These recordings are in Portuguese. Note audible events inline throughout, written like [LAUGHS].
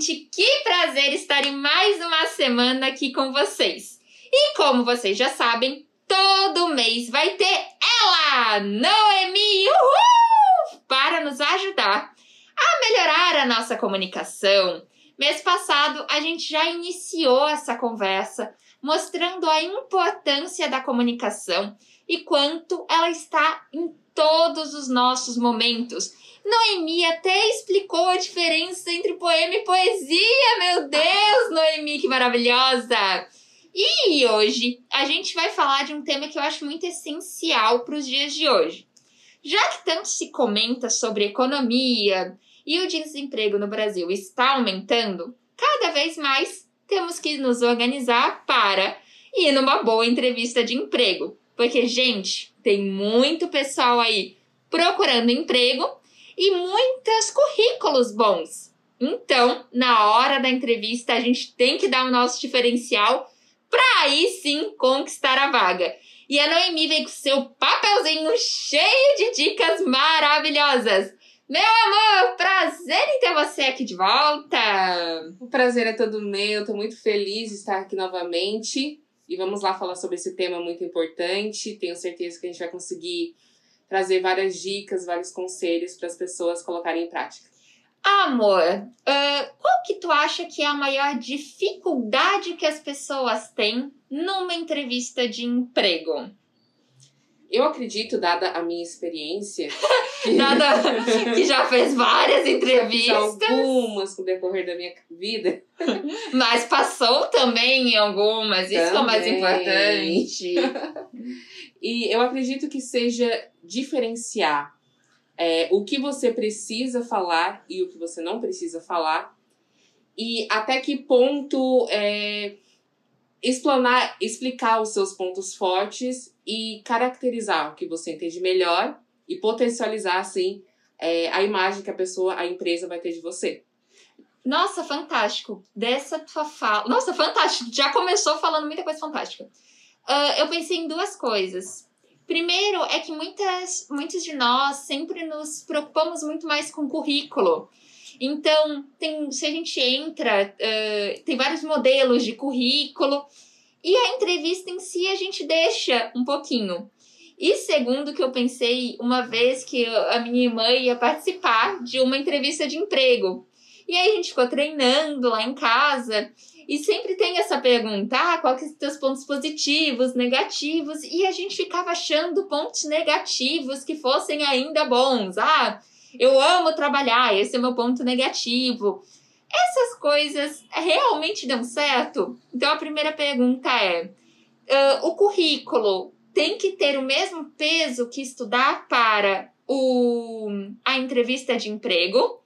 gente! Que prazer estar em mais uma semana aqui com vocês. E como vocês já sabem, todo mês vai ter ela, Noemi, uhul, para nos ajudar a melhorar a nossa comunicação. Mês passado, a gente já iniciou essa conversa mostrando a importância da comunicação e quanto ela está em todos os nossos momentos. Noemi até explicou a diferença entre poema e poesia. Meu Deus, Noemi, que maravilhosa! E hoje a gente vai falar de um tema que eu acho muito essencial para os dias de hoje. Já que tanto se comenta sobre economia e o desemprego no Brasil está aumentando, cada vez mais temos que nos organizar para ir numa boa entrevista de emprego. Porque, gente, tem muito pessoal aí procurando emprego e muitos currículos bons. Então, na hora da entrevista, a gente tem que dar o nosso diferencial para aí sim conquistar a vaga. E a Noemi vem com seu papelzinho cheio de dicas maravilhosas. Meu amor, prazer em ter você aqui de volta. O prazer é todo meu, tô muito feliz de estar aqui novamente. E vamos lá falar sobre esse tema muito importante. Tenho certeza que a gente vai conseguir trazer várias dicas, vários conselhos para as pessoas colocarem em prática. Amor, uh, qual que tu acha que é a maior dificuldade que as pessoas têm numa entrevista de emprego? Eu acredito, dada a minha experiência. [LAUGHS] dada [LAUGHS] que já fez várias entrevistas. algumas com o decorrer da minha vida. [LAUGHS] Mas passou também em algumas, também. isso é o mais importante. e eu acredito que seja diferenciar é, o que você precisa falar e o que você não precisa falar. E até que ponto é, explanar, explicar os seus pontos fortes e caracterizar o que você entende melhor e potencializar, assim, é, a imagem que a pessoa, a empresa vai ter de você. Nossa, fantástico. Dessa tua fala. Nossa, fantástico. Já começou falando muita coisa fantástica. Uh, eu pensei em duas coisas. Primeiro é que muitas, muitos de nós sempre nos preocupamos muito mais com currículo. Então, tem, se a gente entra, uh, tem vários modelos de currículo, e a entrevista em si a gente deixa um pouquinho. E segundo que eu pensei, uma vez que a minha irmã ia participar de uma entrevista de emprego. E aí a gente ficou treinando lá em casa. E sempre tem essa pergunta: ah, quais são os teus pontos positivos, negativos? E a gente ficava achando pontos negativos que fossem ainda bons. Ah, eu amo trabalhar, esse é meu ponto negativo. Essas coisas realmente dão certo? Então a primeira pergunta é: uh, o currículo tem que ter o mesmo peso que estudar para o, a entrevista de emprego?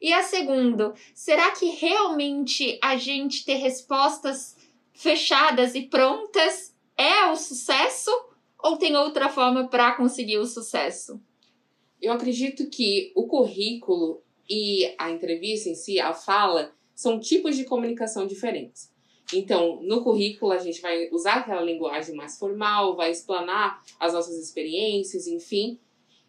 E a segunda, será que realmente a gente ter respostas fechadas e prontas é o sucesso? Ou tem outra forma para conseguir o sucesso? Eu acredito que o currículo e a entrevista em si, a fala, são tipos de comunicação diferentes. Então, no currículo, a gente vai usar aquela linguagem mais formal, vai explanar as nossas experiências, enfim.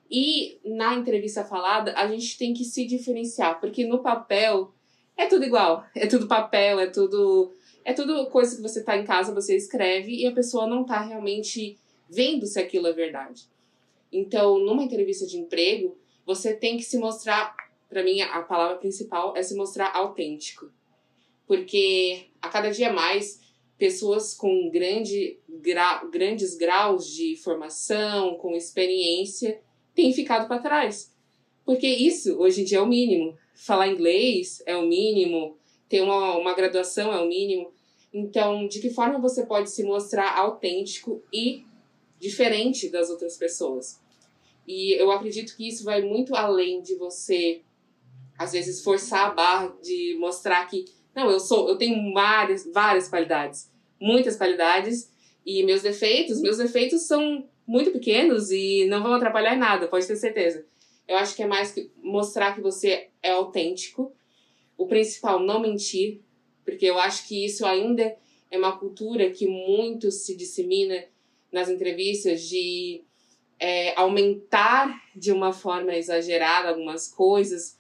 E na entrevista falada, a gente tem que se diferenciar, porque no papel é tudo igual. É tudo papel, é tudo. É tudo coisa que você tá em casa, você escreve e a pessoa não tá realmente vendo se aquilo é verdade. Então, numa entrevista de emprego, você tem que se mostrar, para mim a palavra principal é se mostrar autêntico. Porque a cada dia mais pessoas com grande gra, grandes graus de formação, com experiência, têm ficado para trás. Porque isso hoje em dia é o mínimo. Falar inglês é o mínimo, ter uma, uma graduação é o mínimo. Então, de que forma você pode se mostrar autêntico e diferente das outras pessoas. E eu acredito que isso vai muito além de você, às vezes, forçar a barra de mostrar que, não, eu sou, eu tenho várias, várias qualidades, muitas qualidades, e meus defeitos, meus defeitos são muito pequenos e não vão atrapalhar nada, pode ter certeza. Eu acho que é mais que mostrar que você é autêntico. O principal, não mentir, porque eu acho que isso ainda é uma cultura que muito se dissemina nas entrevistas de é, aumentar de uma forma exagerada algumas coisas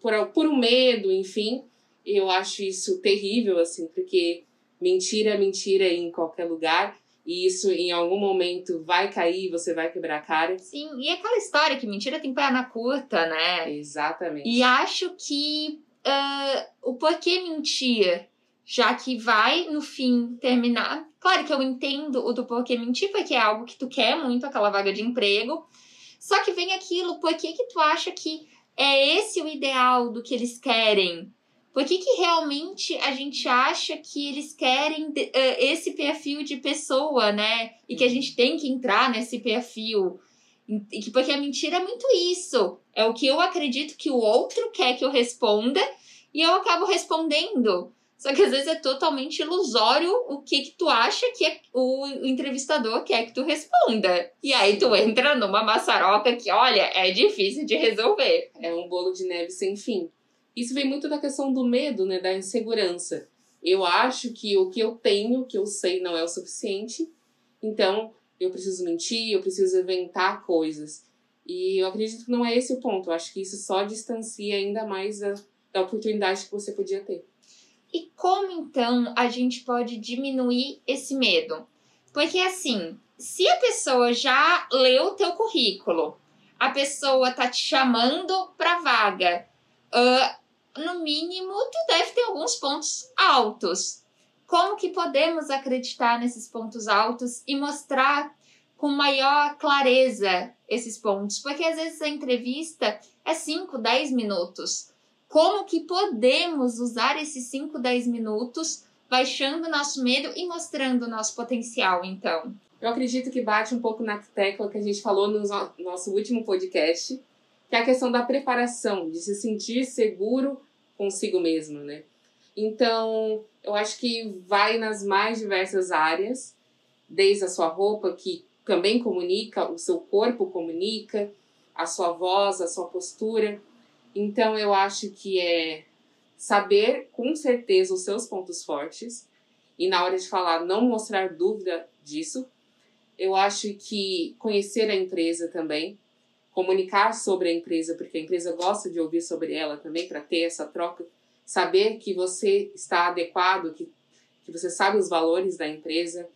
por, por um medo, enfim. Eu acho isso terrível, assim, porque mentira é mentira em qualquer lugar. E isso em algum momento vai cair, você vai quebrar a cara. Sim, e aquela história que mentira tem perna curta, né? Exatamente. E acho que uh, o porquê mentir, já que vai no fim terminar. Claro que eu entendo o do porquê mentir, porque é algo que tu quer muito, aquela vaga de emprego. Só que vem aquilo, por que, que tu acha que é esse o ideal do que eles querem? Por que, que realmente a gente acha que eles querem uh, esse perfil de pessoa, né? E que a gente tem que entrar nesse perfil. E que, porque a mentira é muito isso. É o que eu acredito que o outro quer que eu responda e eu acabo respondendo. Só que às vezes é totalmente ilusório o que, que tu acha que é o entrevistador quer que tu responda. E aí tu entra numa maçaroca que, olha, é difícil de resolver. É um bolo de neve sem fim. Isso vem muito da questão do medo, né, da insegurança. Eu acho que o que eu tenho, que eu sei, não é o suficiente, então eu preciso mentir, eu preciso inventar coisas. E eu acredito que não é esse o ponto. Eu acho que isso só distancia ainda mais a, da oportunidade que você podia ter. E como então a gente pode diminuir esse medo? Porque assim, se a pessoa já leu o teu currículo, a pessoa tá te chamando para vaga, uh, no mínimo, tu deve ter alguns pontos altos. Como que podemos acreditar nesses pontos altos e mostrar com maior clareza esses pontos? Porque às vezes a entrevista é 5, 10 minutos. Como que podemos usar esses 5, 10 minutos baixando nosso medo e mostrando o nosso potencial, então? Eu acredito que bate um pouco na tecla que a gente falou no nosso último podcast, que é a questão da preparação, de se sentir seguro consigo mesmo, né? Então, eu acho que vai nas mais diversas áreas, desde a sua roupa, que também comunica, o seu corpo comunica, a sua voz, a sua postura. Então, eu acho que é saber com certeza os seus pontos fortes e na hora de falar não mostrar dúvida disso. Eu acho que conhecer a empresa também, comunicar sobre a empresa, porque a empresa gosta de ouvir sobre ela também, para ter essa troca, saber que você está adequado, que, que você sabe os valores da empresa.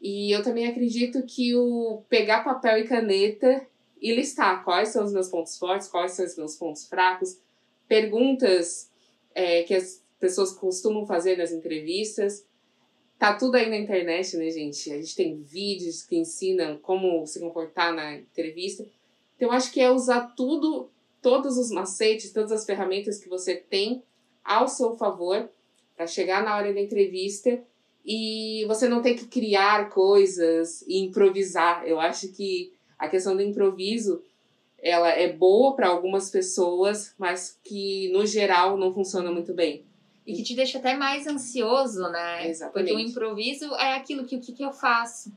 E eu também acredito que o pegar papel e caneta e listar quais são os meus pontos fortes, quais são os meus pontos fracos, perguntas é, que as pessoas costumam fazer nas entrevistas. Tá tudo aí na internet, né, gente? A gente tem vídeos que ensinam como se comportar na entrevista. Então, acho que é usar tudo, todos os macetes, todas as ferramentas que você tem ao seu favor para chegar na hora da entrevista e você não tem que criar coisas e improvisar. Eu acho que a questão do improviso ela é boa para algumas pessoas, mas que no geral não funciona muito bem. E que te deixa até mais ansioso, né? Exatamente. Porque o improviso é aquilo que o que, que eu faço.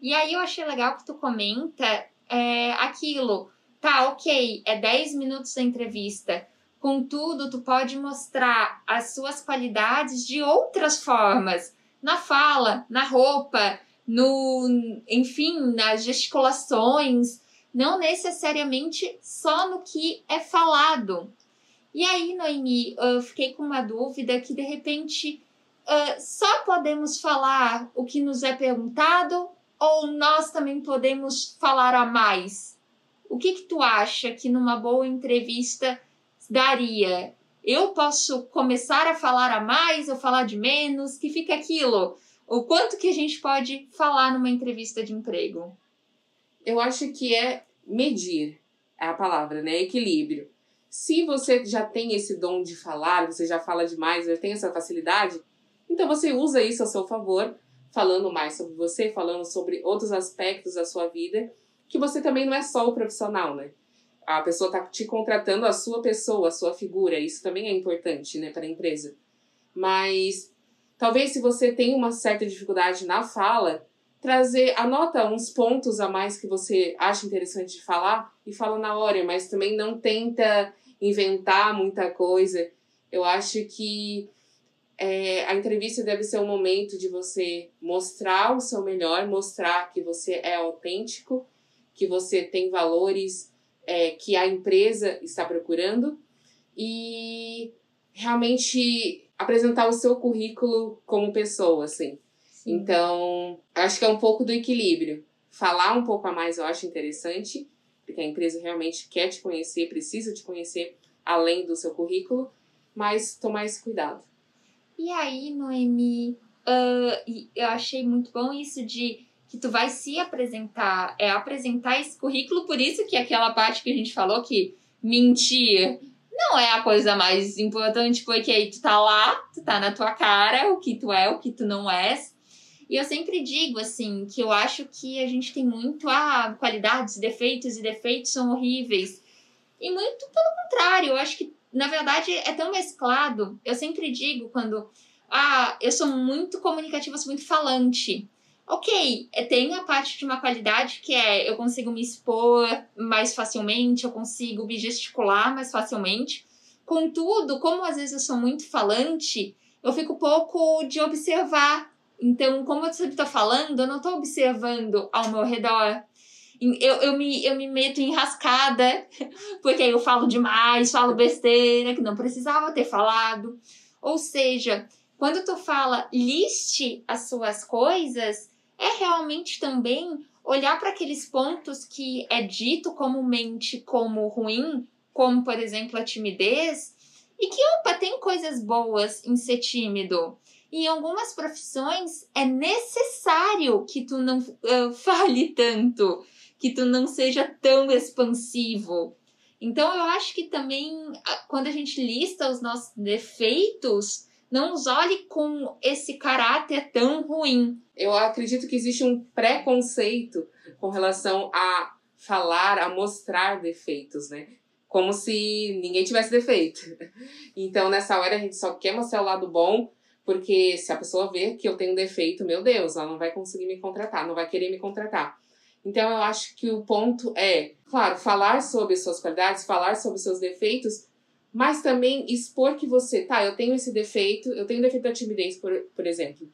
E aí eu achei legal que tu comenta é, aquilo. Tá, ok, é 10 minutos da entrevista. Contudo, tu pode mostrar as suas qualidades de outras formas. Na fala, na roupa, no, enfim, nas gesticulações, não necessariamente só no que é falado. E aí, Noemi, eu fiquei com uma dúvida que de repente uh, só podemos falar o que nos é perguntado ou nós também podemos falar a mais? O que que tu acha que numa boa entrevista daria? Eu posso começar a falar a mais ou falar de menos? Que fica aquilo. O quanto que a gente pode falar numa entrevista de emprego? Eu acho que é medir é a palavra, né? Equilíbrio. Se você já tem esse dom de falar, você já fala demais, já tem essa facilidade, então você usa isso a seu favor falando mais sobre você, falando sobre outros aspectos da sua vida, que você também não é só o profissional, né? A pessoa está te contratando a sua pessoa, a sua figura, isso também é importante, né, para a empresa. Mas talvez se você tem uma certa dificuldade na fala, trazer, anota uns pontos a mais que você acha interessante de falar e fala na hora, mas também não tenta inventar muita coisa. Eu acho que é, a entrevista deve ser um momento de você mostrar o seu melhor, mostrar que você é autêntico, que você tem valores é, que a empresa está procurando e realmente apresentar o seu currículo como pessoa, assim. Sim. Então, acho que é um pouco do equilíbrio. Falar um pouco a mais eu acho interessante, porque a empresa realmente quer te conhecer, precisa te conhecer além do seu currículo, mas tomar esse cuidado. E aí, Noemi, uh, eu achei muito bom isso de que tu vai se apresentar, é apresentar esse currículo, por isso que aquela parte que a gente falou que mentir não é a coisa mais importante, porque aí tu tá lá, tu tá na tua cara, o que tu é, o que tu não és. E eu sempre digo, assim, que eu acho que a gente tem muito, ah, qualidades, defeitos, e defeitos são horríveis. E muito pelo contrário, eu acho que, na verdade, é tão mesclado. Eu sempre digo quando, ah, eu sou muito comunicativa, sou muito falante. Ok, é, tem a parte de uma qualidade que é eu consigo me expor mais facilmente, eu consigo me gesticular mais facilmente. Contudo, como às vezes eu sou muito falante, eu fico pouco de observar. Então, como eu sempre estou falando, eu não estou observando ao meu redor. Eu, eu, me, eu me meto enrascada, [LAUGHS] porque eu falo demais, falo besteira, que não precisava ter falado. Ou seja, quando tu fala liste as suas coisas, é realmente também olhar para aqueles pontos que é dito comumente como ruim, como por exemplo a timidez, e que opa, tem coisas boas em ser tímido. E em algumas profissões é necessário que tu não uh, [LAUGHS] fale tanto, que tu não seja tão expansivo. Então eu acho que também quando a gente lista os nossos defeitos, não os olhe com esse caráter tão ruim. Eu acredito que existe um preconceito com relação a falar, a mostrar defeitos, né? Como se ninguém tivesse defeito. Então, nessa hora, a gente só quer mostrar o lado bom, porque se a pessoa ver que eu tenho defeito, meu Deus, ela não vai conseguir me contratar, não vai querer me contratar. Então, eu acho que o ponto é, claro, falar sobre suas qualidades, falar sobre seus defeitos, mas também expor que você, tá, eu tenho esse defeito, eu tenho defeito da timidez, por, por exemplo,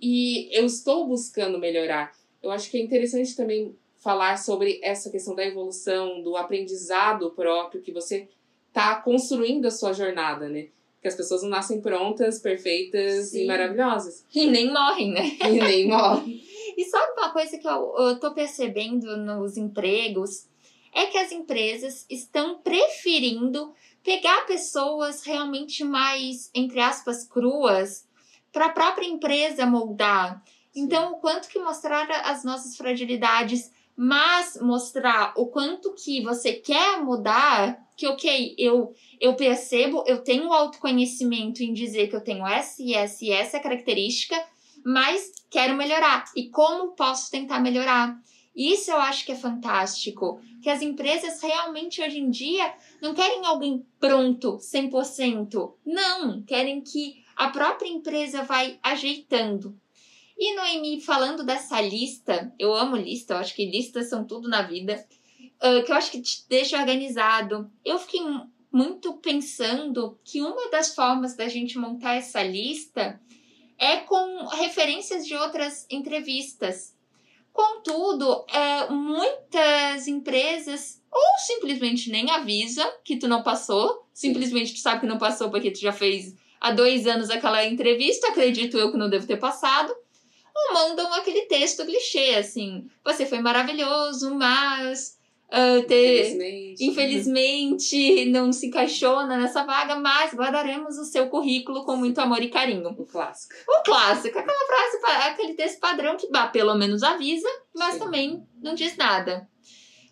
e eu estou buscando melhorar. Eu acho que é interessante também falar sobre essa questão da evolução, do aprendizado próprio, que você tá construindo a sua jornada, né? Que as pessoas não nascem prontas, perfeitas Sim. e maravilhosas. E nem morrem, né? [LAUGHS] E nem morrem. e sabe uma coisa que eu, eu tô percebendo nos empregos? É que as empresas estão preferindo pegar pessoas realmente mais, entre aspas, cruas, para a própria empresa moldar. Então, o quanto que mostrar as nossas fragilidades, mas mostrar o quanto que você quer mudar, que ok, eu, eu percebo, eu tenho autoconhecimento em dizer que eu tenho essa e essa e essa característica, mas quero melhorar. E como posso tentar melhorar? Isso eu acho que é fantástico, que as empresas realmente hoje em dia não querem alguém pronto 100%. Não, querem que a própria empresa vai ajeitando. E Noemi, falando dessa lista, eu amo lista, eu acho que listas são tudo na vida, uh, que eu acho que te deixa organizado. Eu fiquei muito pensando que uma das formas da gente montar essa lista é com referências de outras entrevistas. Contudo, é, muitas empresas ou simplesmente nem avisa que tu não passou, simplesmente tu sabe que não passou porque tu já fez há dois anos aquela entrevista, acredito eu que não devo ter passado, ou mandam aquele texto clichê, assim, você foi maravilhoso, mas uh, ter, infelizmente. infelizmente não se encaixou nessa vaga, mas guardaremos o seu currículo com muito amor e carinho. O clássico. O clássico, aquela frase, aquele texto padrão que bah, pelo menos avisa, mas Sim. também não diz nada.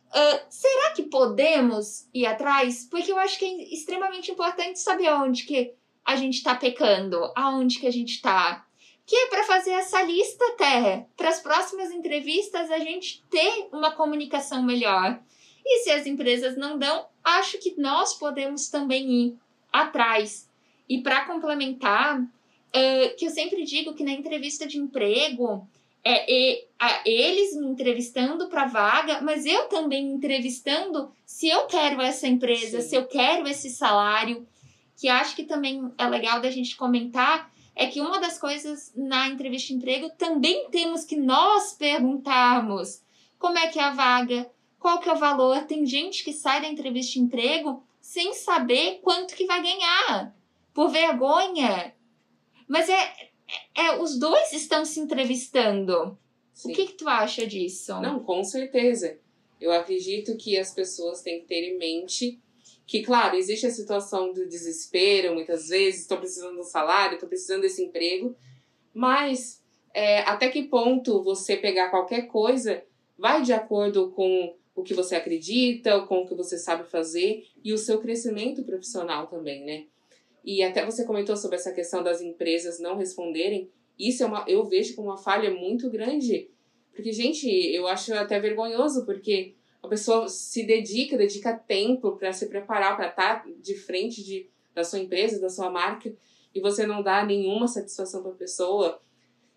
Uh, será que podemos ir atrás? Porque eu acho que é extremamente importante saber onde que a gente está pecando, aonde que a gente está que é para fazer essa lista até, para as próximas entrevistas a gente ter uma comunicação melhor. E se as empresas não dão, acho que nós podemos também ir atrás. E para complementar, uh, que eu sempre digo que na entrevista de emprego, é, a, eles me entrevistando para vaga, mas eu também entrevistando se eu quero essa empresa, Sim. se eu quero esse salário, que acho que também é legal da gente comentar, é que uma das coisas na entrevista de emprego também temos que nós perguntarmos como é que é a vaga, qual que é o valor. Tem gente que sai da entrevista de emprego sem saber quanto que vai ganhar. por vergonha. Mas é, é, os dois estão se entrevistando. Sim. O que, que tu acha disso? Não, com certeza. Eu acredito que as pessoas têm que ter em mente que, claro, existe a situação do desespero, muitas vezes, estou precisando do salário, estou precisando desse emprego, mas é, até que ponto você pegar qualquer coisa vai de acordo com o que você acredita, com o que você sabe fazer e o seu crescimento profissional também, né? E até você comentou sobre essa questão das empresas não responderem. Isso é uma, eu vejo como uma falha muito grande. Porque, gente, eu acho até vergonhoso, porque a pessoa se dedica, dedica tempo para se preparar, para estar tá de frente de, da sua empresa, da sua marca, e você não dá nenhuma satisfação para a pessoa.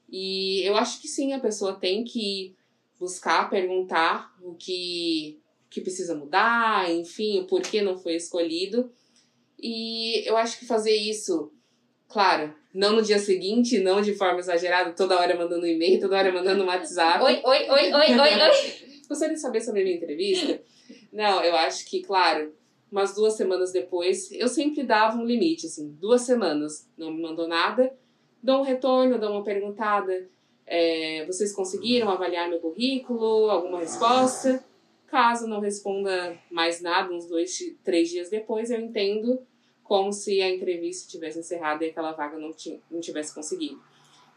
E eu acho que sim, a pessoa tem que buscar, perguntar o que, que precisa mudar, enfim, o porquê não foi escolhido. E eu acho que fazer isso, claro, não no dia seguinte, não de forma exagerada, toda hora mandando e-mail, toda hora mandando um WhatsApp. Oi, oi, oi, oi, oi, oi. [LAUGHS] Gostaria de saber sobre a minha entrevista? [LAUGHS] Não, eu acho que, claro, umas duas semanas depois, eu sempre dava um limite, assim, duas semanas, não me mandou nada, dou um retorno, dou uma perguntada, é, vocês conseguiram avaliar meu currículo, alguma resposta? Caso não responda mais nada, uns dois, três dias depois, eu entendo como se a entrevista tivesse encerrado e aquela vaga não, não tivesse conseguido.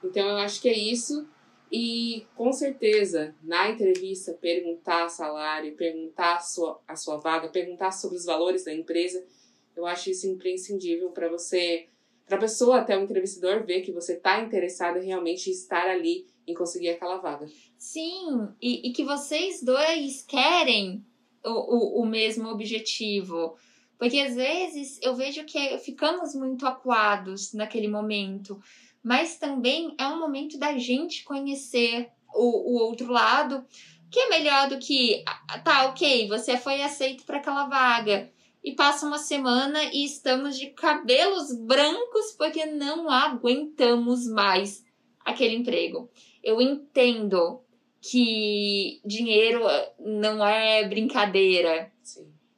Então, eu acho que é isso. E, com certeza, na entrevista, perguntar salário, perguntar a sua, a sua vaga, perguntar sobre os valores da empresa, eu acho isso imprescindível para você, para a pessoa, até o entrevistador, ver que você está interessado em realmente estar ali em conseguir aquela vaga. Sim, e, e que vocês dois querem o, o, o mesmo objetivo. Porque às vezes eu vejo que ficamos muito acuados naquele momento, mas também é um momento da gente conhecer o, o outro lado, que é melhor do que, ah, tá, ok, você foi aceito para aquela vaga, e passa uma semana e estamos de cabelos brancos porque não aguentamos mais aquele emprego. Eu entendo que dinheiro não é brincadeira.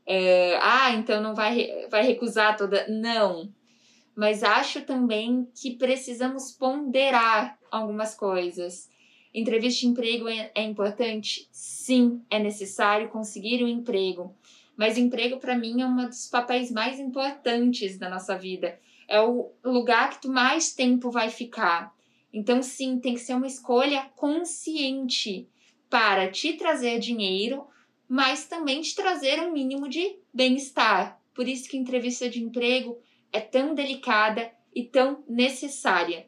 É, ah, então não vai, vai recusar toda. Não. Mas acho também que precisamos ponderar algumas coisas. Entrevista de emprego é, é importante? Sim, é necessário conseguir um emprego. Mas emprego, para mim, é um dos papéis mais importantes da nossa vida. É o lugar que tu mais tempo vai ficar. Então, sim, tem que ser uma escolha consciente para te trazer dinheiro, mas também te trazer um mínimo de bem-estar. Por isso que entrevista de emprego é tão delicada e tão necessária.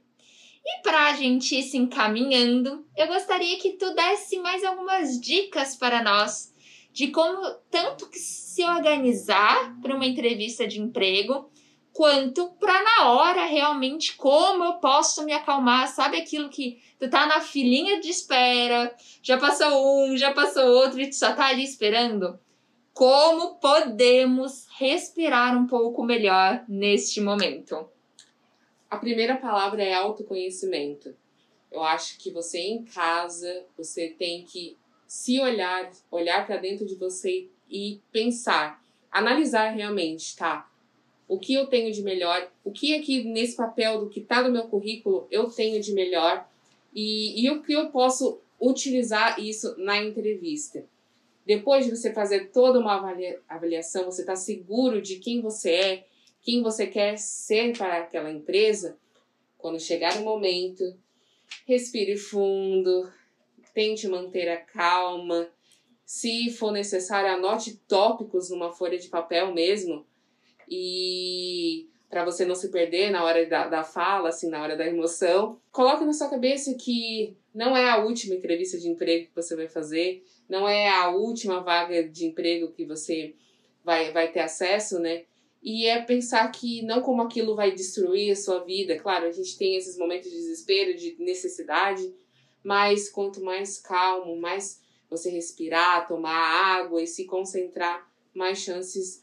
E para a gente ir se encaminhando, eu gostaria que tu desse mais algumas dicas para nós de como tanto se organizar para uma entrevista de emprego, quanto para na hora realmente como eu posso me acalmar, sabe aquilo que tu tá na filinha de espera, já passou um, já passou outro e tu só tá ali esperando? Como podemos respirar um pouco melhor neste momento? A primeira palavra é autoconhecimento. Eu acho que você em casa, você tem que se olhar, olhar para dentro de você e pensar, analisar realmente, tá? o que eu tenho de melhor, o que aqui nesse papel do que está no meu currículo eu tenho de melhor e, e o que eu posso utilizar isso na entrevista. Depois de você fazer toda uma avalia, avaliação, você está seguro de quem você é, quem você quer ser para aquela empresa. Quando chegar o momento, respire fundo, tente manter a calma. Se for necessário, anote tópicos numa folha de papel mesmo e para você não se perder na hora da, da fala, assim, na hora da emoção. Coloque na sua cabeça que não é a última entrevista de emprego que você vai fazer, não é a última vaga de emprego que você vai, vai ter acesso, né? E é pensar que não como aquilo vai destruir a sua vida. Claro, a gente tem esses momentos de desespero, de necessidade, mas quanto mais calmo, mais você respirar, tomar água e se concentrar, mais chances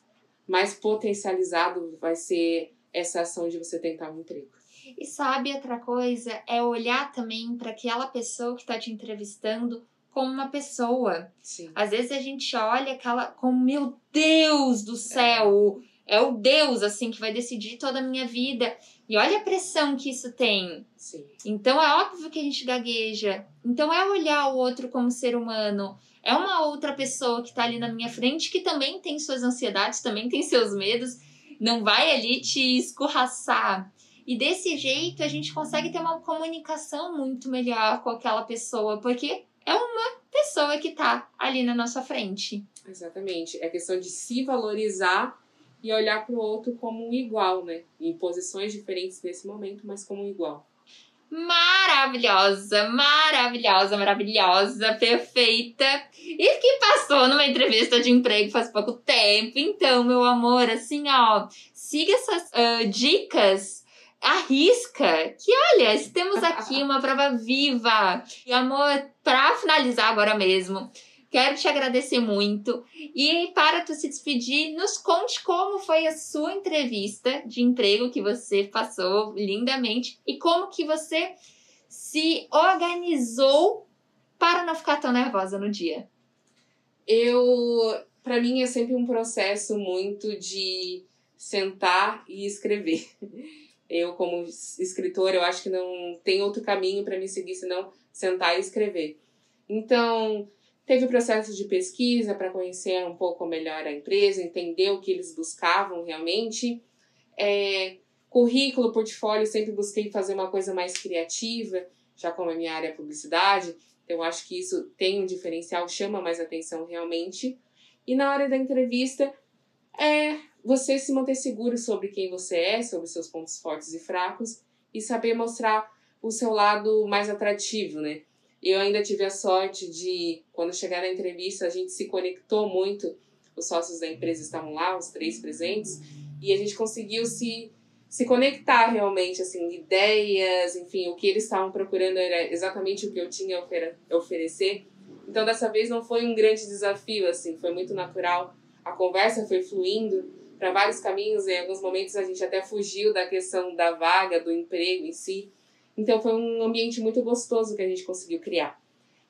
mais potencializado vai ser essa ação de você tentar um emprego. E sabe outra coisa? É olhar também para aquela pessoa que está te entrevistando como uma pessoa. Sim. Às vezes a gente olha aquela como, meu Deus do céu, é o Deus, assim, que vai decidir toda a minha vida. E olha a pressão que isso tem. Sim. Então é óbvio que a gente gagueja. Então é olhar o outro como ser humano. É uma outra pessoa que tá ali na minha frente que também tem suas ansiedades, também tem seus medos. Não vai ali te escorraçar. E desse jeito a gente consegue ter uma comunicação muito melhor com aquela pessoa, porque é uma pessoa que tá ali na nossa frente. Exatamente. É questão de se valorizar e olhar para o outro como um igual, né? Em posições diferentes nesse momento, mas como um igual. Maravilhosa, maravilhosa, maravilhosa, perfeita. E que passou numa entrevista de emprego faz pouco tempo. Então, meu amor, assim, ó, siga essas uh, dicas arrisca que, olha, temos aqui uma prova viva. E, amor, para finalizar agora mesmo, Quero te agradecer muito. E para tu se despedir, nos conte como foi a sua entrevista de emprego que você passou lindamente e como que você se organizou para não ficar tão nervosa no dia. Eu, para mim é sempre um processo muito de sentar e escrever. Eu como escritora, eu acho que não tem outro caminho para me seguir senão sentar e escrever. Então, Teve o processo de pesquisa para conhecer um pouco melhor a empresa, entender o que eles buscavam realmente. É, currículo, portfólio, sempre busquei fazer uma coisa mais criativa, já como a minha área é publicidade, então eu acho que isso tem um diferencial, chama mais atenção realmente. E na hora da entrevista, é você se manter seguro sobre quem você é, sobre seus pontos fortes e fracos e saber mostrar o seu lado mais atrativo, né? Eu ainda tive a sorte de, quando chegar na entrevista, a gente se conectou muito. Os sócios da empresa estavam lá, os três presentes, e a gente conseguiu se, se conectar realmente, assim, ideias, enfim, o que eles estavam procurando era exatamente o que eu tinha a oferecer. Então, dessa vez não foi um grande desafio, assim, foi muito natural. A conversa foi fluindo para vários caminhos, em alguns momentos a gente até fugiu da questão da vaga, do emprego em si então foi um ambiente muito gostoso que a gente conseguiu criar.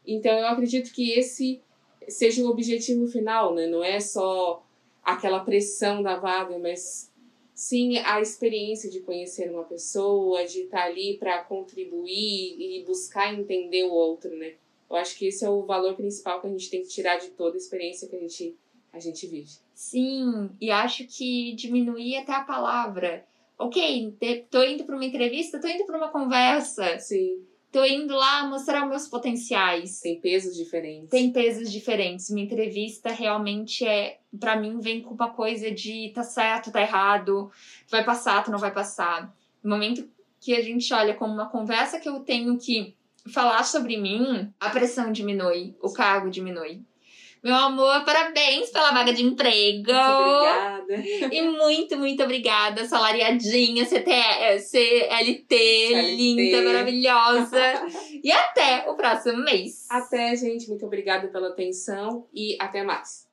Então eu acredito que esse seja o objetivo final, né? Não é só aquela pressão da vaga, mas sim a experiência de conhecer uma pessoa, de estar ali para contribuir e buscar entender o outro, né? Eu acho que esse é o valor principal que a gente tem que tirar de toda a experiência que a gente, a gente vive. Sim, e acho que diminuir até a palavra ok, tô indo para uma entrevista, tô indo para uma conversa. Sim. Tô indo lá mostrar meus potenciais. Tem pesos diferentes. Tem pesos diferentes. Minha entrevista realmente é, para mim, vem com uma coisa de tá certo, tá errado, vai passar, tu não vai passar. No momento que a gente olha como uma conversa que eu tenho que falar sobre mim, a pressão diminui, o cargo diminui. Meu amor, parabéns pela vaga de emprego. Muito obrigada. E muito, muito obrigada, salariadinha, CLT, CLT, linda, maravilhosa. [LAUGHS] e até o próximo mês. Até, gente. Muito obrigada pela atenção e até mais.